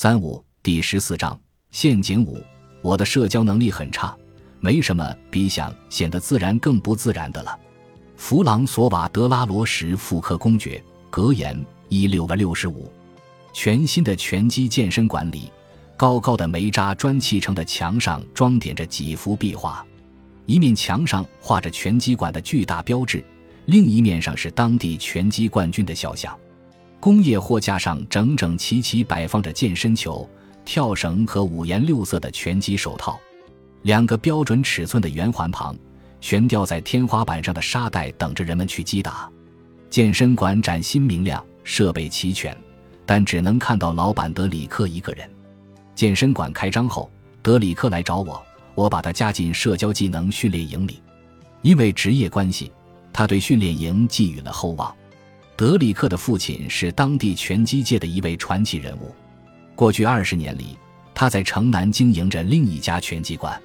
三五第十四章陷阱五。我的社交能力很差，没什么比想显得自然更不自然的了。弗朗索瓦德拉罗什复刻公爵格言一六个六十五。全新的拳击健身馆里，高高的煤渣砖砌成的墙上装点着几幅壁画，一面墙上画着拳击馆的巨大标志，另一面上是当地拳击冠军的肖像。工业货架上整整齐齐摆放着健身球、跳绳和五颜六色的拳击手套，两个标准尺寸的圆环旁，悬吊在天花板上的沙袋等着人们去击打。健身馆崭新明亮，设备齐全，但只能看到老板德里克一个人。健身馆开张后，德里克来找我，我把他加进社交技能训练营里，因为职业关系，他对训练营寄予了厚望。德里克的父亲是当地拳击界的一位传奇人物。过去二十年里，他在城南经营着另一家拳击馆。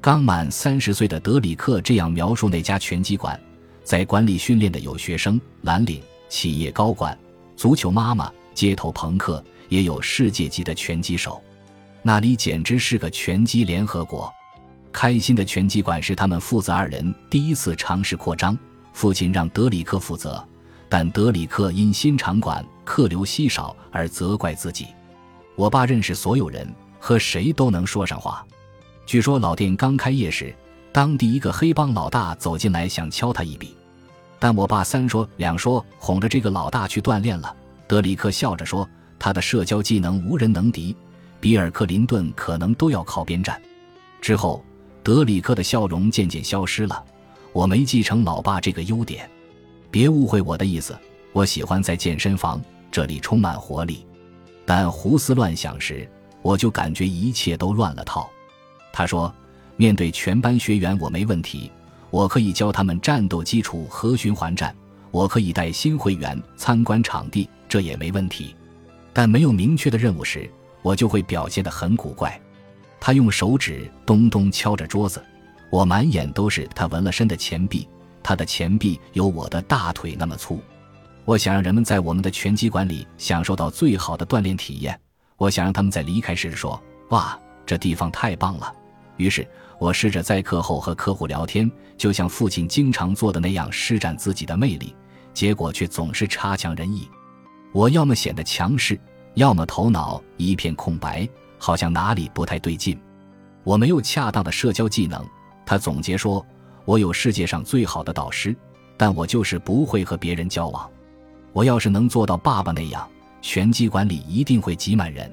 刚满三十岁的德里克这样描述那家拳击馆：在馆里训练的有学生、蓝领、企业高管、足球妈妈、街头朋克，也有世界级的拳击手。那里简直是个拳击联合国。开心的拳击馆是他们父子二人第一次尝试扩张。父亲让德里克负责。但德里克因新场馆客流稀少而责怪自己。我爸认识所有人，和谁都能说上话。据说老店刚开业时，当地一个黑帮老大走进来想敲他一笔，但我爸三说两说哄着这个老大去锻炼了。德里克笑着说：“他的社交技能无人能敌，比尔·克林顿可能都要靠边站。”之后，德里克的笑容渐渐消失了。我没继承老爸这个优点。别误会我的意思，我喜欢在健身房，这里充满活力。但胡思乱想时，我就感觉一切都乱了套。他说：“面对全班学员，我没问题，我可以教他们战斗基础和循环战，我可以带新会员参观场地，这也没问题。但没有明确的任务时，我就会表现得很古怪。”他用手指咚咚敲着桌子，我满眼都是他纹了身的钱币。他的前臂有我的大腿那么粗，我想让人们在我们的拳击馆里享受到最好的锻炼体验。我想让他们在离开时说：“哇，这地方太棒了。”于是，我试着在课后和客户聊天，就像父亲经常做的那样施展自己的魅力，结果却总是差强人意。我要么显得强势，要么头脑一片空白，好像哪里不太对劲。我没有恰当的社交技能，他总结说。我有世界上最好的导师，但我就是不会和别人交往。我要是能做到爸爸那样，拳击馆里一定会挤满人。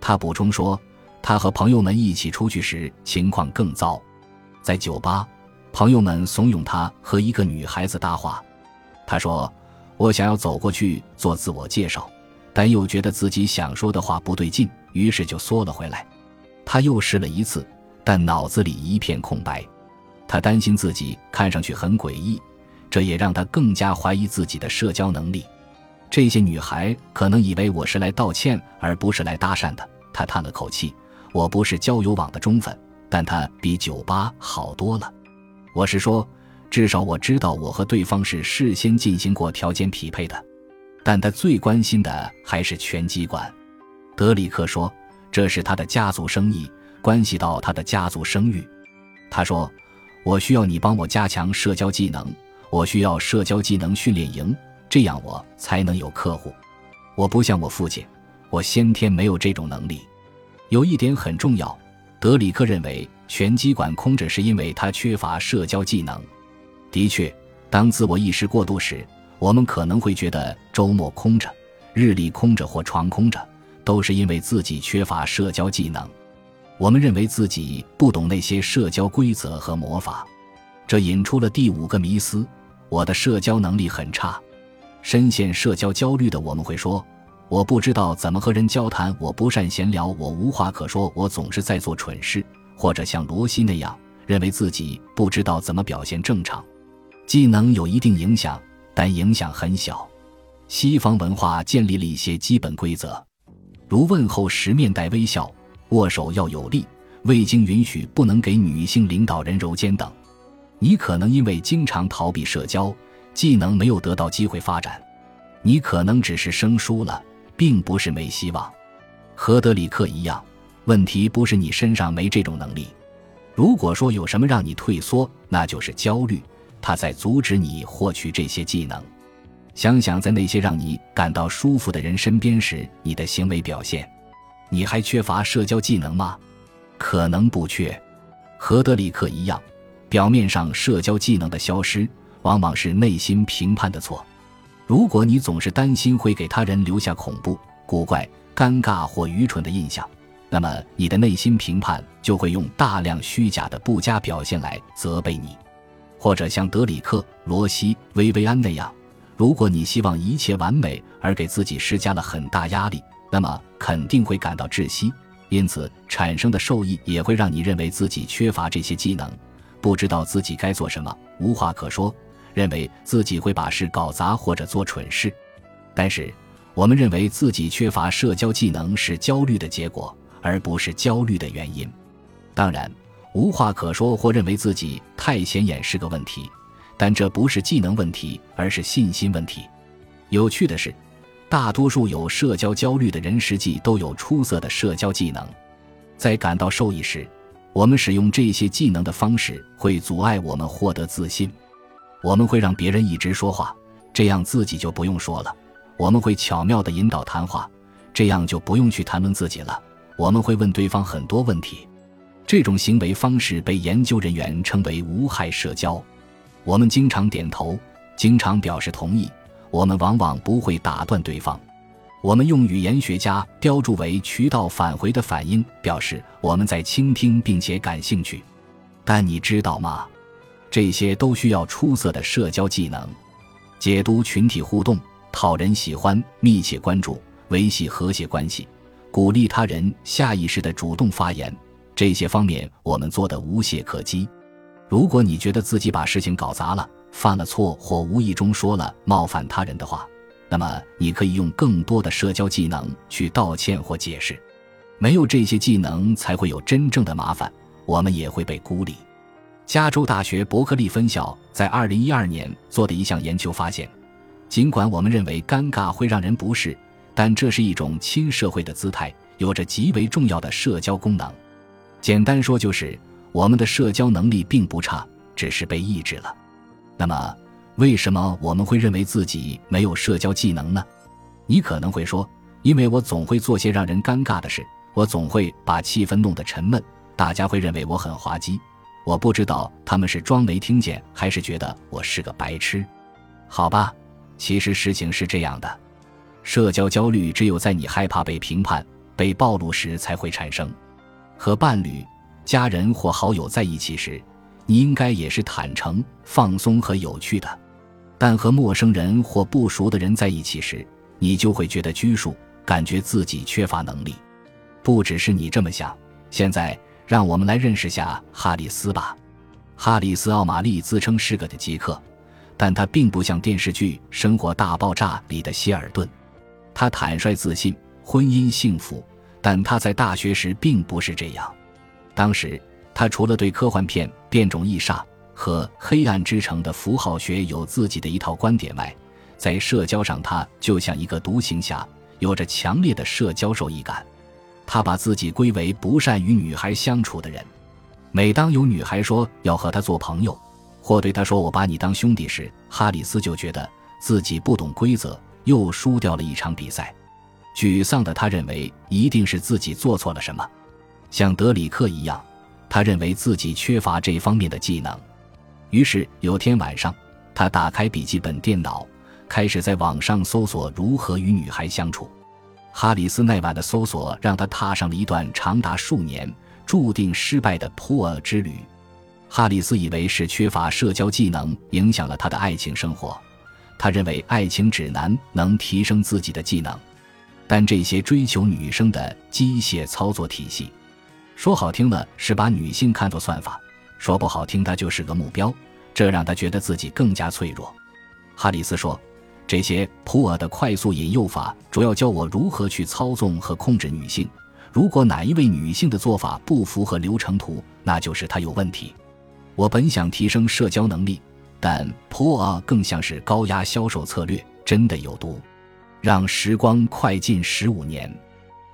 他补充说，他和朋友们一起出去时情况更糟。在酒吧，朋友们怂恿他和一个女孩子搭话。他说：“我想要走过去做自我介绍，但又觉得自己想说的话不对劲，于是就缩了回来。”他又试了一次，但脑子里一片空白。他担心自己看上去很诡异，这也让他更加怀疑自己的社交能力。这些女孩可能以为我是来道歉而不是来搭讪的。他叹了口气：“我不是交友网的忠粉，但他比酒吧好多了。”我是说，至少我知道我和对方是事先进行过条件匹配的。但他最关心的还是拳击馆。德里克说：“这是他的家族生意，关系到他的家族声誉。”他说。我需要你帮我加强社交技能，我需要社交技能训练营，这样我才能有客户。我不像我父亲，我先天没有这种能力。有一点很重要，德里克认为拳击馆空着是因为他缺乏社交技能。的确，当自我意识过度时，我们可能会觉得周末空着、日历空着或床空着，都是因为自己缺乏社交技能。我们认为自己不懂那些社交规则和魔法，这引出了第五个迷思：我的社交能力很差。深陷社交焦虑的我们会说：“我不知道怎么和人交谈，我不善闲聊，我无话可说，我总是在做蠢事。”或者像罗西那样，认为自己不知道怎么表现正常。技能有一定影响，但影响很小。西方文化建立了一些基本规则，如问候时面带微笑。握手要有力，未经允许不能给女性领导人揉肩等。你可能因为经常逃避社交，技能没有得到机会发展。你可能只是生疏了，并不是没希望。和德里克一样，问题不是你身上没这种能力。如果说有什么让你退缩，那就是焦虑，它在阻止你获取这些技能。想想在那些让你感到舒服的人身边时，你的行为表现，你还缺乏社交技能吗？可能不缺。和德里克一样，表面上社交技能的消失，往往是内心评判的错。如果你总是担心会给他人留下恐怖、古怪、尴尬或愚蠢的印象，那么你的内心评判就会用大量虚假的不佳表现来责备你，或者像德里克·罗西·薇薇安那样。如果你希望一切完美而给自己施加了很大压力，那么肯定会感到窒息，因此产生的受益也会让你认为自己缺乏这些技能，不知道自己该做什么，无话可说，认为自己会把事搞砸或者做蠢事。但是，我们认为自己缺乏社交技能是焦虑的结果，而不是焦虑的原因。当然，无话可说或认为自己太显眼是个问题。但这不是技能问题，而是信心问题。有趣的是，大多数有社交焦虑的人实际都有出色的社交技能。在感到受益时，我们使用这些技能的方式会阻碍我们获得自信。我们会让别人一直说话，这样自己就不用说了；我们会巧妙地引导谈话，这样就不用去谈论自己了。我们会问对方很多问题。这种行为方式被研究人员称为无害社交。我们经常点头，经常表示同意。我们往往不会打断对方。我们用语言学家标注为渠道返回的反应，表示我们在倾听并且感兴趣。但你知道吗？这些都需要出色的社交技能：解读群体互动、讨人喜欢、密切关注、维系和谐关系、鼓励他人下意识的主动发言。这些方面我们做的无懈可击。如果你觉得自己把事情搞砸了、犯了错或无意中说了冒犯他人的话，那么你可以用更多的社交技能去道歉或解释。没有这些技能，才会有真正的麻烦，我们也会被孤立。加州大学伯克利分校在2012年做的一项研究发现，尽管我们认为尴尬会让人不适，但这是一种亲社会的姿态，有着极为重要的社交功能。简单说就是。我们的社交能力并不差，只是被抑制了。那么，为什么我们会认为自己没有社交技能呢？你可能会说，因为我总会做些让人尴尬的事，我总会把气氛弄得沉闷，大家会认为我很滑稽。我不知道他们是装没听见，还是觉得我是个白痴。好吧，其实事情是这样的：社交焦虑只有在你害怕被评判、被暴露时才会产生。和伴侣。家人或好友在一起时，你应该也是坦诚、放松和有趣的；但和陌生人或不熟的人在一起时，你就会觉得拘束，感觉自己缺乏能力。不只是你这么想。现在，让我们来认识下哈里斯吧。哈里斯·奥马利自称是个的极客，但他并不像电视剧《生活大爆炸》里的希尔顿。他坦率自信，婚姻幸福，但他在大学时并不是这样。当时，他除了对科幻片《变种异煞》和《黑暗之城》的符号学有自己的一套观点外，在社交上，他就像一个独行侠，有着强烈的社交受益感。他把自己归为不善与女孩相处的人。每当有女孩说要和他做朋友，或对他说“我把你当兄弟”时，哈里斯就觉得自己不懂规则，又输掉了一场比赛。沮丧的他认为，一定是自己做错了什么。像德里克一样，他认为自己缺乏这方面的技能。于是有天晚上，他打开笔记本电脑，开始在网上搜索如何与女孩相处。哈里斯那晚的搜索让他踏上了一段长达数年、注定失败的普尔之旅。哈里斯以为是缺乏社交技能影响了他的爱情生活，他认为爱情指南能提升自己的技能，但这些追求女生的机械操作体系。说好听了是把女性看作算法，说不好听它就是个目标，这让他觉得自己更加脆弱。哈里斯说：“这些普尔的快速引诱法主要教我如何去操纵和控制女性。如果哪一位女性的做法不符合流程图，那就是她有问题。我本想提升社交能力，但普尔更像是高压销售策略，真的有毒。让时光快进十五年。”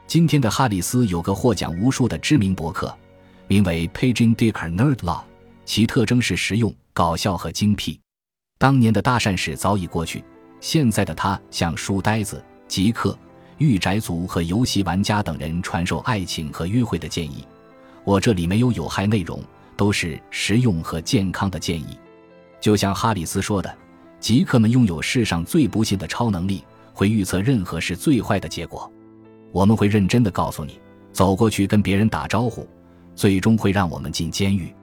今天的哈里斯有个获奖无数的知名博客，名为 Paging Dicker Nerd Law，其特征是实用、搞笑和精辟。当年的搭讪史早已过去，现在的他向书呆子、极客、御宅族和游戏玩家等人传授爱情和约会的建议。我这里没有有害内容，都是实用和健康的建议。就像哈里斯说的，极客们拥有世上最不幸的超能力，会预测任何事最坏的结果。我们会认真的告诉你，走过去跟别人打招呼，最终会让我们进监狱。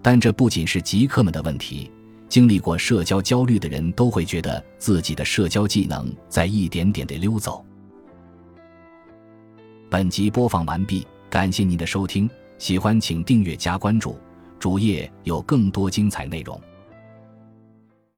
但这不仅是极客们的问题，经历过社交焦虑的人都会觉得自己的社交技能在一点点的溜走。本集播放完毕，感谢您的收听，喜欢请订阅加关注，主页有更多精彩内容。